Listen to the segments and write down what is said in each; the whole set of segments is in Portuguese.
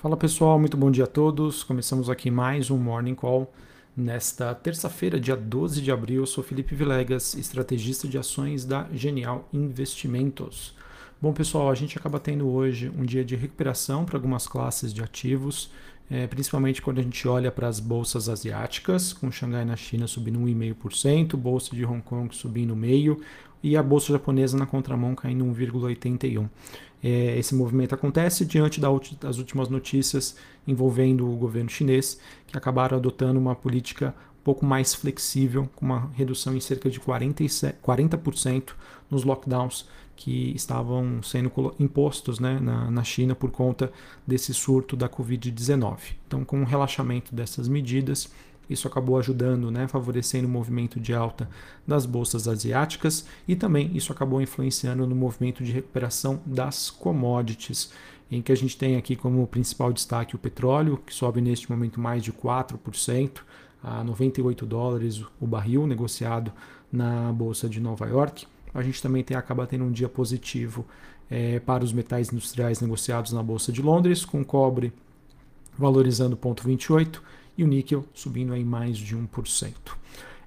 Fala pessoal, muito bom dia a todos. Começamos aqui mais um Morning Call. Nesta terça-feira, dia 12 de abril, eu sou Felipe Vilegas, estrategista de ações da Genial Investimentos. Bom pessoal, a gente acaba tendo hoje um dia de recuperação para algumas classes de ativos, é, principalmente quando a gente olha para as bolsas asiáticas, com Xangai na China subindo 1,5%, bolsa de Hong Kong subindo meio e a bolsa japonesa na contramão caindo 1,81%. É, esse movimento acontece diante das últimas notícias envolvendo o governo chinês, que acabaram adotando uma política um pouco mais flexível, com uma redução em cerca de 47, 40% nos lockdowns que estavam sendo impostos né, na, na China por conta desse surto da Covid-19. Então, com o relaxamento dessas medidas, isso acabou ajudando, né, favorecendo o movimento de alta das bolsas asiáticas e também isso acabou influenciando no movimento de recuperação das commodities, em que a gente tem aqui como principal destaque o petróleo, que sobe neste momento mais de 4%, a 98 dólares o barril negociado na bolsa de Nova York. A gente também tem, acaba tendo um dia positivo é, para os metais industriais negociados na bolsa de Londres, com cobre valorizando 0,28 e o níquel subindo em mais de 1%.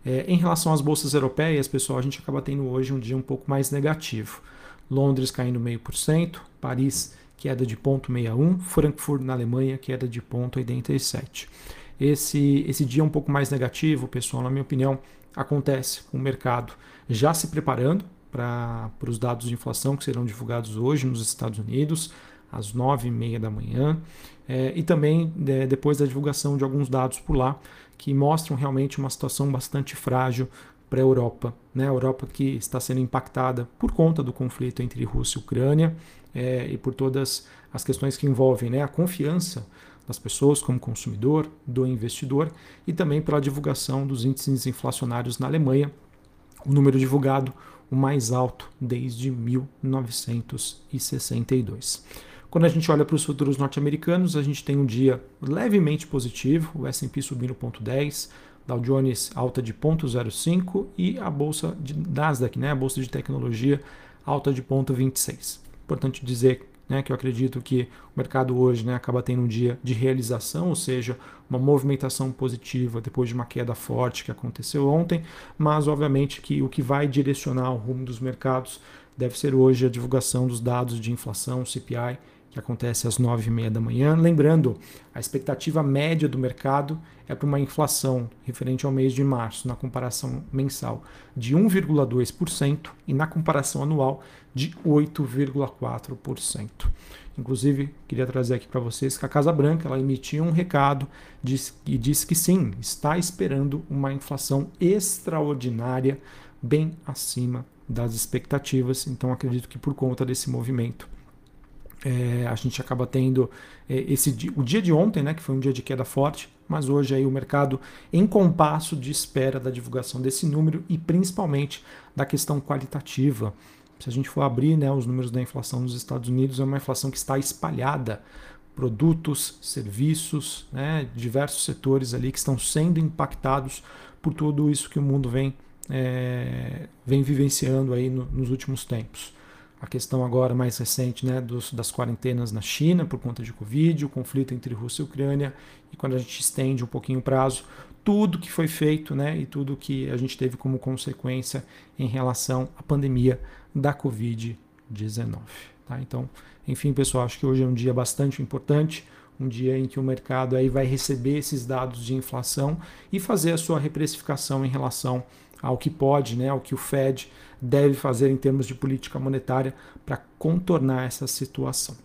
É, em relação às bolsas europeias, pessoal, a gente acaba tendo hoje um dia um pouco mais negativo. Londres caindo 0,5%, Paris queda de 0,61%, Frankfurt na Alemanha queda de 0,87%. Esse, esse dia um pouco mais negativo, pessoal, na minha opinião, acontece com o mercado já se preparando para os dados de inflação que serão divulgados hoje nos Estados Unidos às nove e meia da manhã, é, e também é, depois da divulgação de alguns dados por lá que mostram realmente uma situação bastante frágil para a Europa. Né? A Europa que está sendo impactada por conta do conflito entre Rússia e Ucrânia é, e por todas as questões que envolvem né, a confiança das pessoas como consumidor, do investidor e também pela divulgação dos índices inflacionários na Alemanha, o número divulgado o mais alto desde 1962. Quando a gente olha para os futuros norte-americanos, a gente tem um dia levemente positivo, o S&P subindo 0,10, Dow Jones alta de 0,05 e a bolsa de Nasdaq, né, a bolsa de tecnologia, alta de 0,26. Importante dizer né, que eu acredito que o mercado hoje né, acaba tendo um dia de realização, ou seja, uma movimentação positiva depois de uma queda forte que aconteceu ontem, mas obviamente que o que vai direcionar o rumo dos mercados deve ser hoje a divulgação dos dados de inflação, CPI que acontece às 9h30 da manhã. Lembrando, a expectativa média do mercado é para uma inflação referente ao mês de março, na comparação mensal, de 1,2% e na comparação anual de 8,4%. Inclusive, queria trazer aqui para vocês que a Casa Branca ela emitiu um recado e disse que sim, está esperando uma inflação extraordinária bem acima das expectativas. Então, acredito que por conta desse movimento é, a gente acaba tendo é, esse o dia de ontem, né, que foi um dia de queda forte, mas hoje aí o mercado em compasso de espera da divulgação desse número e principalmente da questão qualitativa. Se a gente for abrir né, os números da inflação nos Estados Unidos, é uma inflação que está espalhada. Produtos, serviços, né, diversos setores ali que estão sendo impactados por tudo isso que o mundo vem, é, vem vivenciando aí no, nos últimos tempos a questão agora mais recente né, dos, das quarentenas na China por conta de Covid, o conflito entre Rússia e Ucrânia, e quando a gente estende um pouquinho o prazo, tudo que foi feito né, e tudo que a gente teve como consequência em relação à pandemia da Covid-19. Tá? Então, enfim, pessoal, acho que hoje é um dia bastante importante, um dia em que o mercado aí vai receber esses dados de inflação e fazer a sua reprecificação em relação ao que pode, né, ao que o Fed deve fazer em termos de política monetária para contornar essa situação.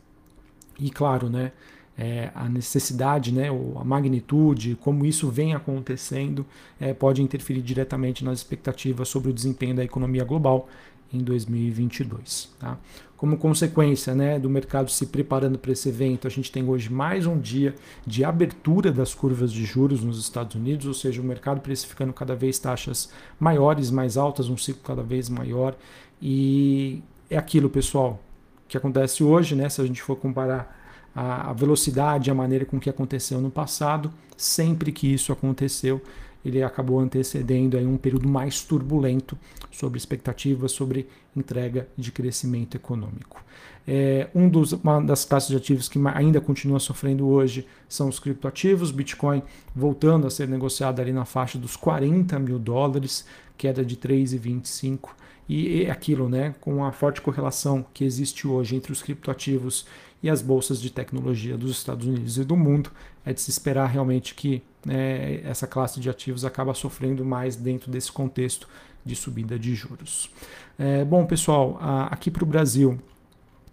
E claro, né, é, a necessidade, né, ou a magnitude, como isso vem acontecendo, é, pode interferir diretamente nas expectativas sobre o desempenho da economia global em 2022. Tá? Como consequência né, do mercado se preparando para esse evento, a gente tem hoje mais um dia de abertura das curvas de juros nos Estados Unidos, ou seja, o mercado precificando cada vez taxas maiores, mais altas, um ciclo cada vez maior. E é aquilo, pessoal, que acontece hoje, né, se a gente for comparar a velocidade, a maneira com que aconteceu no passado, sempre que isso aconteceu, ele acabou antecedendo aí um período mais turbulento sobre expectativas sobre entrega de crescimento econômico. É, um dos, uma das classes de ativos que ainda continua sofrendo hoje são os criptoativos, Bitcoin voltando a ser negociado ali na faixa dos 40 mil dólares, queda de 3,25 e aquilo, né, com a forte correlação que existe hoje entre os criptoativos e as bolsas de tecnologia dos Estados Unidos e do mundo, é de se esperar realmente que né, essa classe de ativos acaba sofrendo mais dentro desse contexto de subida de juros. É, bom, pessoal, aqui para o Brasil,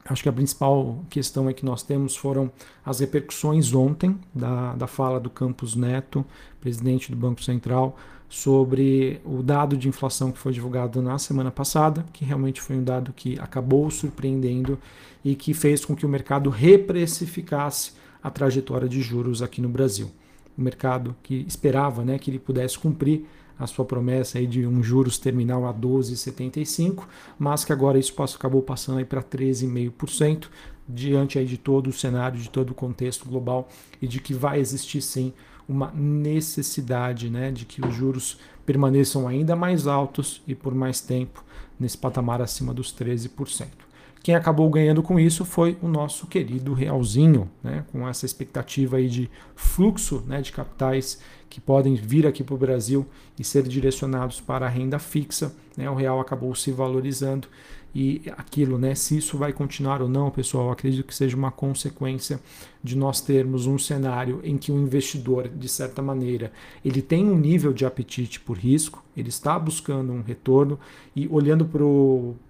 acho que a principal questão é que nós temos foram as repercussões ontem da, da fala do Campos Neto, presidente do Banco Central, sobre o dado de inflação que foi divulgado na semana passada, que realmente foi um dado que acabou surpreendendo e que fez com que o mercado reprecificasse a trajetória de juros aqui no Brasil. O mercado que esperava né, que ele pudesse cumprir a sua promessa aí de um juros terminal a 12,75, mas que agora isso acabou passando para 13,5%, diante aí de todo o cenário, de todo o contexto global e de que vai existir sim uma necessidade né, de que os juros permaneçam ainda mais altos e por mais tempo nesse patamar acima dos 13%. Quem acabou ganhando com isso foi o nosso querido Realzinho, né, com essa expectativa aí de fluxo né, de capitais que podem vir aqui para o Brasil e ser direcionados para a renda fixa. Né, o real acabou se valorizando e aquilo, né? Se isso vai continuar ou não, pessoal, acredito que seja uma consequência de nós termos um cenário em que o investidor, de certa maneira, ele tem um nível de apetite por risco, ele está buscando um retorno e olhando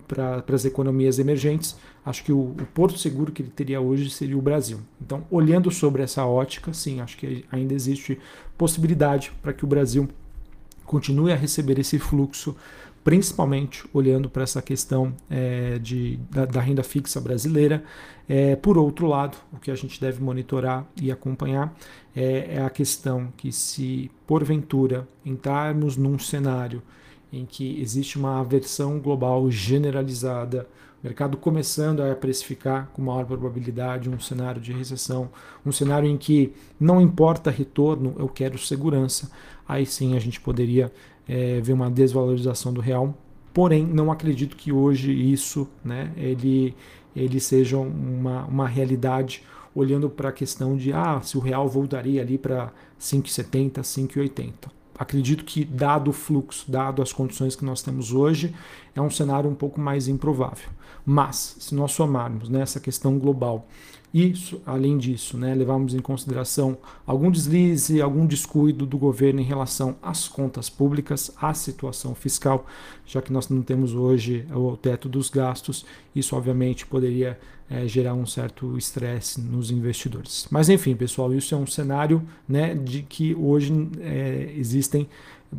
para as economias emergentes, acho que o, o porto seguro que ele teria hoje seria o Brasil. Então, olhando sobre essa ótica, sim, acho que ainda existe possibilidade para que o Brasil continue a receber esse fluxo principalmente olhando para essa questão é, de, da, da, renda fixa brasileira. É, por outro lado, o que a gente deve monitorar e acompanhar é, é a questão que, se porventura entrarmos num cenário em que existe uma aversão global generalizada, mercado começando a precificar com maior probabilidade um cenário de recessão, um cenário em que não importa retorno, eu quero segurança, aí sim a gente poderia é, ver uma desvalorização do real. Porém, não acredito que hoje isso né, ele, ele seja uma, uma realidade olhando para a questão de ah, se o real voltaria ali para 5,70, 5,80. Acredito que, dado o fluxo, dado as condições que nós temos hoje, é um cenário um pouco mais improvável. Mas, se nós somarmos nessa questão global isso, além disso, né, levarmos em consideração algum deslize, algum descuido do governo em relação às contas públicas, à situação fiscal, já que nós não temos hoje o teto dos gastos, isso obviamente poderia é, gerar um certo estresse nos investidores. Mas enfim, pessoal, isso é um cenário né, de que hoje é, existem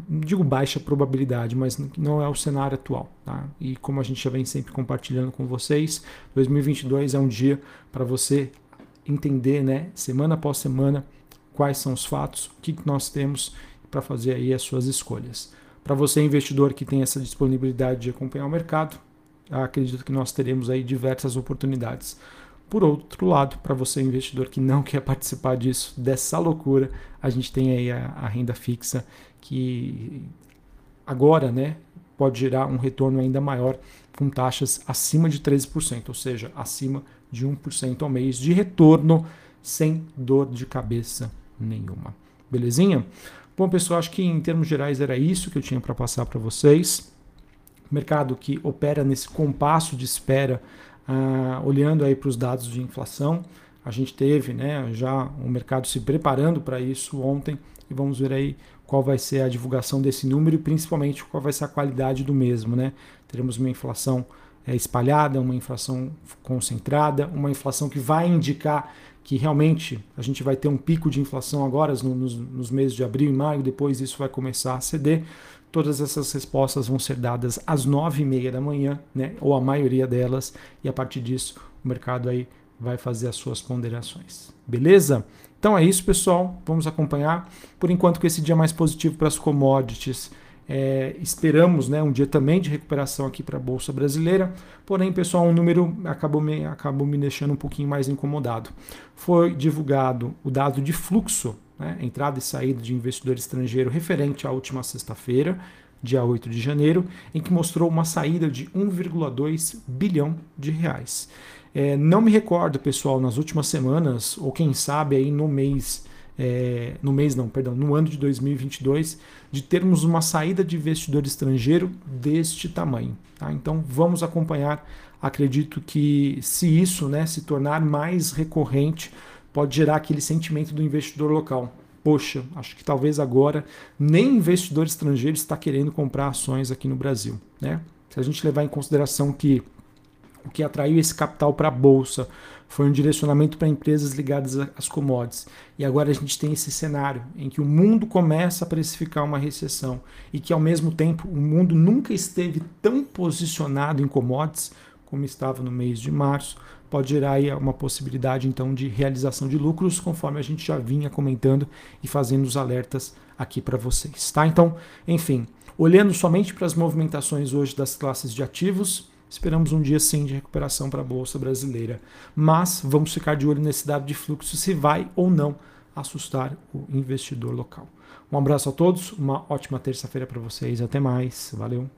digo baixa probabilidade, mas não é o cenário atual. Tá? E como a gente já vem sempre compartilhando com vocês, 2022 é um dia para você entender, né, semana após semana, quais são os fatos, o que nós temos para fazer aí as suas escolhas. Para você investidor que tem essa disponibilidade de acompanhar o mercado, acredito que nós teremos aí diversas oportunidades. Por outro lado, para você investidor que não quer participar disso, dessa loucura, a gente tem aí a, a renda fixa que agora né, pode gerar um retorno ainda maior com taxas acima de 13%, ou seja, acima de 1% ao mês de retorno sem dor de cabeça nenhuma. Belezinha? Bom, pessoal, acho que em termos gerais era isso que eu tinha para passar para vocês. Mercado que opera nesse compasso de espera, ah, olhando aí para os dados de inflação. A gente teve né, já o mercado se preparando para isso ontem e vamos ver aí qual vai ser a divulgação desse número e principalmente qual vai ser a qualidade do mesmo. Né? Teremos uma inflação é, espalhada, uma inflação concentrada, uma inflação que vai indicar que realmente a gente vai ter um pico de inflação agora nos, nos meses de abril e maio, depois isso vai começar a ceder. Todas essas respostas vão ser dadas às nove e meia da manhã, né? ou a maioria delas, e a partir disso o mercado aí vai fazer as suas ponderações. Beleza? Então é isso, pessoal. Vamos acompanhar. Por enquanto, com esse dia mais positivo para as commodities. É, esperamos né, um dia também de recuperação aqui para a Bolsa Brasileira. Porém, pessoal, um número acabou me, acabou me deixando um pouquinho mais incomodado. Foi divulgado o dado de fluxo né, entrada e saída de investidor estrangeiro referente à última sexta-feira, dia 8 de janeiro, em que mostrou uma saída de 1,2 bilhão de reais. É, não me recordo, pessoal, nas últimas semanas, ou quem sabe aí no mês, é, no mês não, perdão, no ano de 2022, de termos uma saída de investidor estrangeiro deste tamanho. Tá? Então vamos acompanhar. Acredito que se isso né, se tornar mais recorrente, pode gerar aquele sentimento do investidor local poxa, acho que talvez agora nem investidor estrangeiro está querendo comprar ações aqui no Brasil. Né? Se a gente levar em consideração que que atraiu esse capital para a bolsa foi um direcionamento para empresas ligadas às commodities. E agora a gente tem esse cenário em que o mundo começa a precificar uma recessão e que ao mesmo tempo o mundo nunca esteve tão posicionado em commodities como estava no mês de março, pode gerar aí uma possibilidade então de realização de lucros, conforme a gente já vinha comentando e fazendo os alertas aqui para vocês, tá? Então, enfim, olhando somente para as movimentações hoje das classes de ativos, esperamos um dia sim de recuperação para a bolsa brasileira, mas vamos ficar de olho nesse dado de fluxo se vai ou não assustar o investidor local. Um abraço a todos, uma ótima terça-feira para vocês, até mais, valeu.